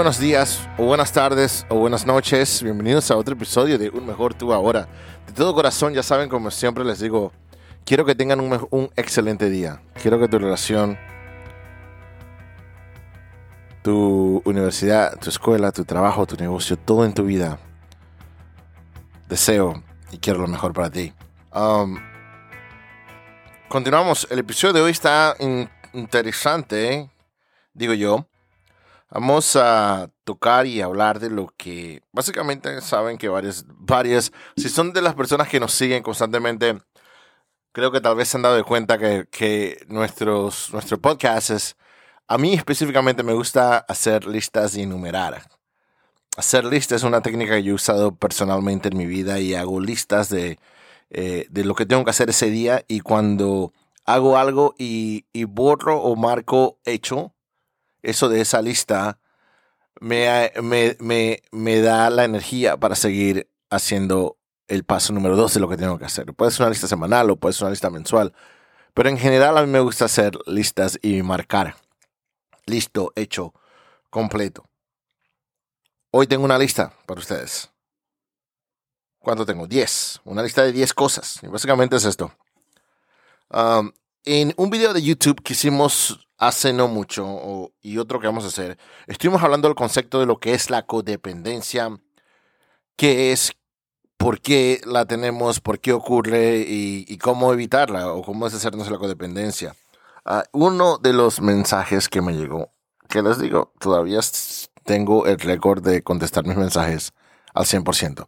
Buenos días, o buenas tardes, o buenas noches. Bienvenidos a otro episodio de Un Mejor Tú Ahora. De todo corazón, ya saben, como siempre les digo, quiero que tengan un, excelente día. Quiero que tu relación, tu universidad, tu escuela, tu trabajo, tu negocio, todo en tu vida, deseo y quiero lo mejor para ti. Um, continuamos. El episodio de hoy está interesante, digo yo. Vamos a tocar y hablar de lo que básicamente saben que varias, varias, si son de las personas que nos siguen constantemente, creo que tal vez se han dado de cuenta que, que nuestros, nuestro podcast a mí específicamente me gusta hacer listas y enumerar. Hacer listas es una técnica que yo he usado personalmente en mi vida y hago listas de, eh, de lo que tengo que hacer ese día y cuando hago algo y, y borro o marco hecho, eso de esa lista me, me, me, da la energía para seguir haciendo el paso número dos de lo que tengo que hacer. Puede ser una lista semanal o puede ser una lista mensual, pero en general a mí me gusta hacer listas y marcar. Listo, hecho, completo. Hoy tengo una lista para ustedes. ¿Cuánto tengo? 10. Una lista de 10 cosas. Y básicamente es esto. En un video de YouTube que hicimos hace no mucho, y otro que vamos a hacer, estuvimos hablando del concepto de lo que es la codependencia, qué es, por qué la tenemos, por qué ocurre y, cómo evitarla o cómo deshacernos la codependencia. Ah, uno de los mensajes que me llegó, que les digo, todavía tengo el récord de contestar mis mensajes al 100%.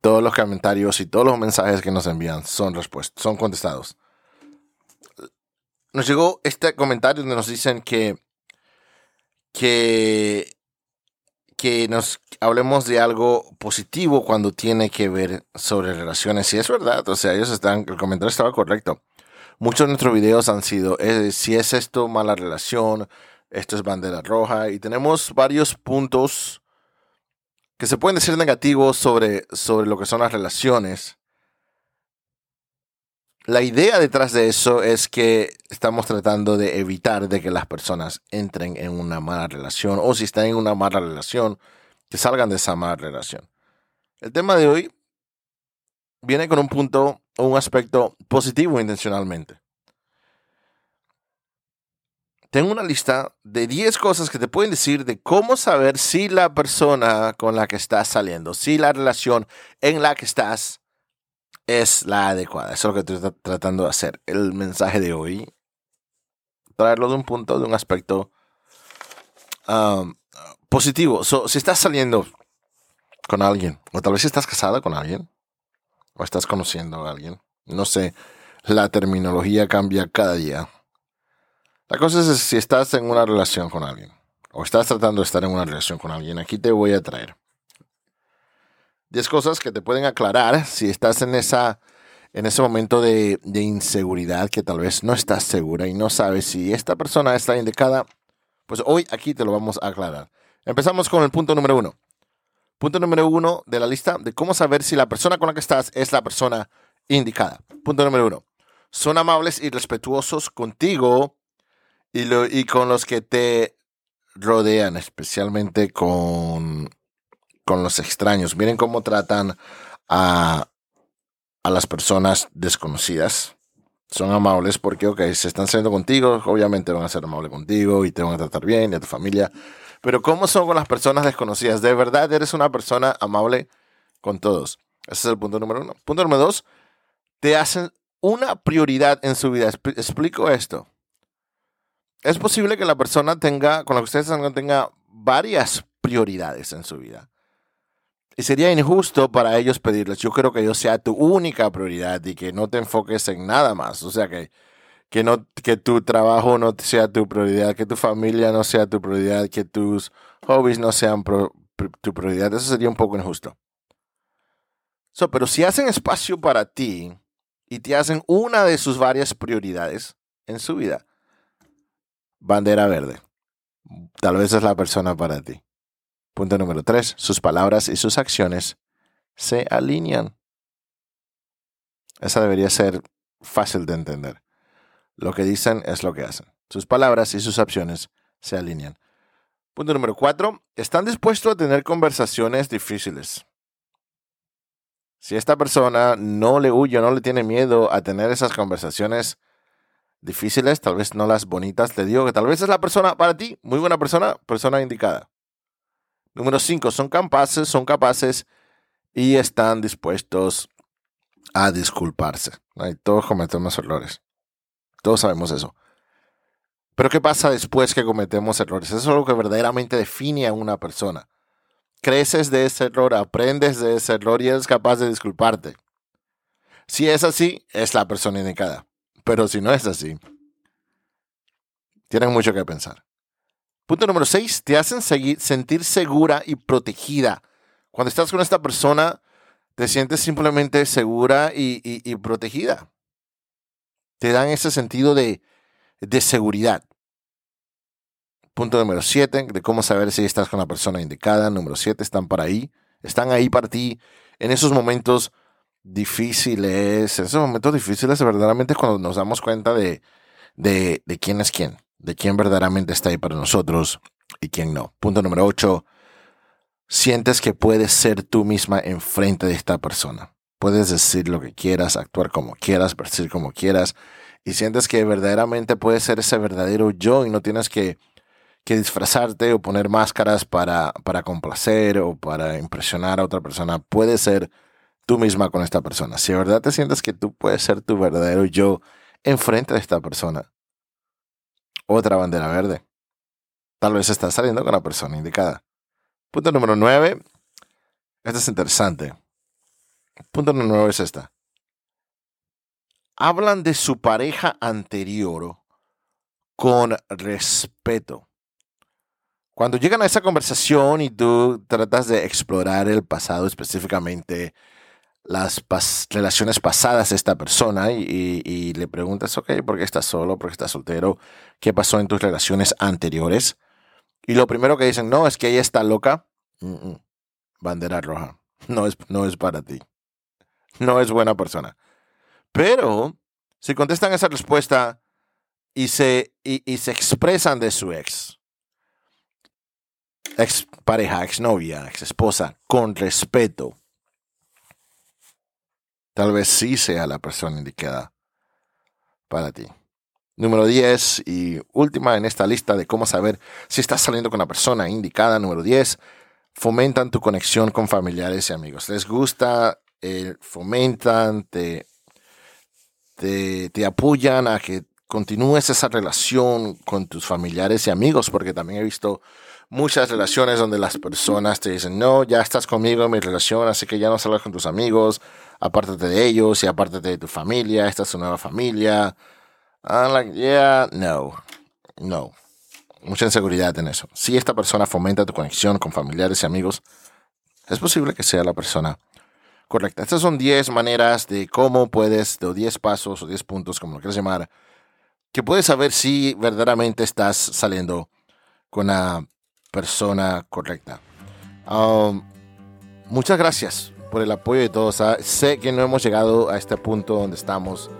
Todos los comentarios y todos los mensajes que nos envían son son contestados nos llegó este comentario donde nos dicen que, que, que nos hablemos de algo positivo cuando tiene que ver sobre relaciones. Y es verdad, o sea, ellos están, el comentario estaba correcto. Muchos de nuestros videos han sido, eh, si es esto mala relación, esto es bandera roja, y tenemos varios puntos que se pueden decir negativos sobre, sobre lo que son las relaciones. La idea detrás de eso es que estamos tratando de evitar de que las personas entren en una mala relación o si están en una mala relación, que salgan de esa mala relación. El tema de hoy viene con un punto o un aspecto positivo intencionalmente. Tengo una lista de 10 cosas que te pueden decir de cómo saber si la persona con la que estás saliendo, si la relación en la que estás es la adecuada. Eso es lo que estoy tratando de hacer. El mensaje de hoy, traerlo de un punto, de un aspecto um, positivo. si estás saliendo con alguien, o tal vez estás casada con alguien, o estás conociendo a alguien, no sé, la terminología cambia cada día. La cosa es si estás en una relación con alguien, o estás tratando de estar en una relación con alguien, aquí te voy a traer 10 cosas que te pueden aclarar si estás en, esa, en ese momento de, inseguridad que tal vez no estás segura y no sabes si esta persona está indicada. Pues hoy aquí te lo vamos a aclarar. Empezamos con el punto número uno. Punto número uno de la lista de cómo saber si la persona con la que estás es la persona indicada. Punto número uno. Son amables y respetuosos contigo y, lo, y con los que te rodean, especialmente con con los extraños. Miren cómo tratan a, a las personas desconocidas. Son amables porque, ok, se están saliendo contigo, obviamente van a ser amables contigo y te van a tratar bien y a tu familia. Pero ¿cómo son con las personas desconocidas? ¿De verdad eres una persona amable con todos? Ese es el punto número uno. Punto número dos, te hacen una prioridad en su vida. Explico esto. Es posible que la persona tenga, con la que ustedes tenga varias prioridades en su vida. Sería injusto para ellos pedirles, yo creo que yo sea tu única prioridad y que no te enfoques en nada más. O sea, que, que, no, que tu trabajo no sea tu prioridad, que tu familia no sea tu prioridad, que tus hobbies no sean tu prioridad. Eso sería un poco injusto. So, pero si hacen espacio para ti y te hacen una de sus varias prioridades en su vida, bandera verde. Tal vez es la persona para ti. Punto número tres, sus palabras y sus acciones se alinean. Esa debería ser fácil de entender. Lo que dicen es lo que hacen. Sus palabras y sus acciones se alinean. Punto número cuatro, están dispuestos a tener conversaciones difíciles. Si esta persona no le huye, no le tiene miedo a tener esas conversaciones difíciles, tal vez no las bonitas, te digo que tal vez es la persona para ti, muy buena persona, persona indicada. Número cinco, son capaces, son capaces y están dispuestos a disculparse. Todos cometemos errores. Todos sabemos eso. Pero ¿qué pasa después que cometemos errores? Eso es lo que verdaderamente define a una persona. Creces de ese error, aprendes de ese error y eres capaz de disculparte. Si es así, es la persona indicada. Pero si no es así, tienen mucho que pensar. Punto número 6. Te hacen sentir segura y protegida. Cuando estás con esta persona, te sientes simplemente segura y, protegida. Te dan ese sentido de, seguridad. Punto número 7, de cómo saber si estás con la persona indicada. Número 7, están para ahí. Están ahí para ti en esos momentos difíciles. En esos momentos difíciles verdaderamente cuando nos damos cuenta de, de quién es quién. De quién verdaderamente está ahí para nosotros y quién no. Punto número 8, sientes que puedes ser tú misma enfrente de esta persona. Puedes decir lo que quieras, actuar como quieras, vestir como quieras, y sientes que verdaderamente puedes ser ese verdadero yo y no tienes que, que disfrazarte o poner máscaras para, para complacer o para impresionar a otra persona. Puedes ser tú misma con esta persona. Si de verdad te sientes que tú puedes ser tu verdadero yo enfrente de esta persona, otra bandera verde. Tal vez estás saliendo con la persona indicada. Punto número 9. Este es interesante. Punto número 9 es esta. Hablan de su pareja anterior con respeto. Cuando llegan a esa conversación y tú tratas de explorar el pasado específicamente, las relaciones pasadas de esta persona y, le preguntas, ok, ¿por qué estás solo? ¿Por qué estás soltero? ¿Qué pasó en tus relaciones anteriores? Y lo primero que dicen, no, es que ella está loca. Bandera roja. No es, no es para ti. No es buena persona. Pero si contestan esa respuesta y se, y, se expresan de su ex, ex pareja, ex novia, ex esposa, con respeto, tal vez sí sea la persona indicada para ti. Número 10 y última en esta lista de cómo saber si estás saliendo con la persona indicada. Número 10, fomentan tu conexión con familiares y amigos. Les gusta, eh, fomentan, te, te, te apoyan a que continúes esa relación con tus familiares y amigos, porque también he visto muchas relaciones donde las personas te dicen, no, ya estás conmigo en mi relación, así que ya no salgas con tus amigos, apártate de ellos y apártate de tu familia, esta es tu nueva familia. I'm like, yeah, no, no. Mucha inseguridad en eso. Si esta persona fomenta tu conexión con familiares y amigos, es posible que sea la persona correcta. Estas son 10 maneras de cómo puedes, o 10 pasos o 10 puntos, como lo quieras llamar, que puedes saber si verdaderamente estás saliendo con la persona correcta. Um, muchas gracias por el apoyo de todos. Ah, sé que no hemos llegado a este punto donde estamos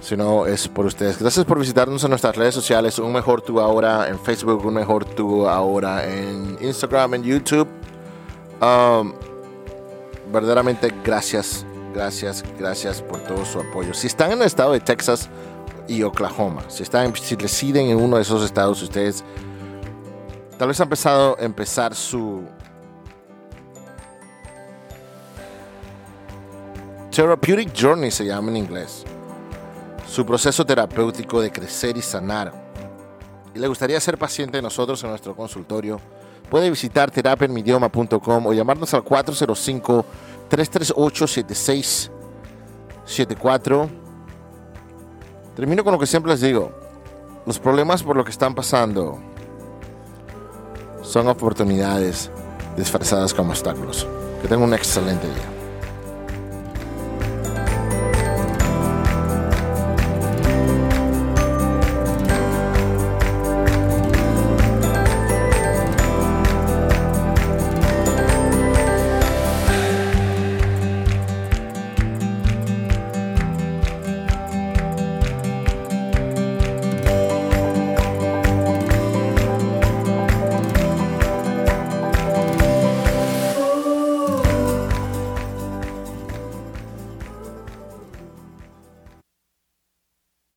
sino es por ustedes. Gracias por visitarnos en nuestras redes sociales. Un mejor tú ahora en Facebook, un mejor tú ahora en Instagram, en YouTube. Um, verdaderamente gracias, gracias, gracias por todo su apoyo. Si están en el estado de Texas y Oklahoma, si, están, si residen en uno de esos estados, ustedes tal vez han empezado a empezar su Therapeutic Journey se llama en inglés su proceso terapéutico de crecer y sanar, y le gustaría ser paciente de nosotros en nuestro consultorio, puede visitar terapienmidioma.com o llamarnos al 405-338-7674. Termino con lo que siempre les digo. Los problemas por lo que están pasando son oportunidades disfrazadas como obstáculos. Que tengan un excelente día.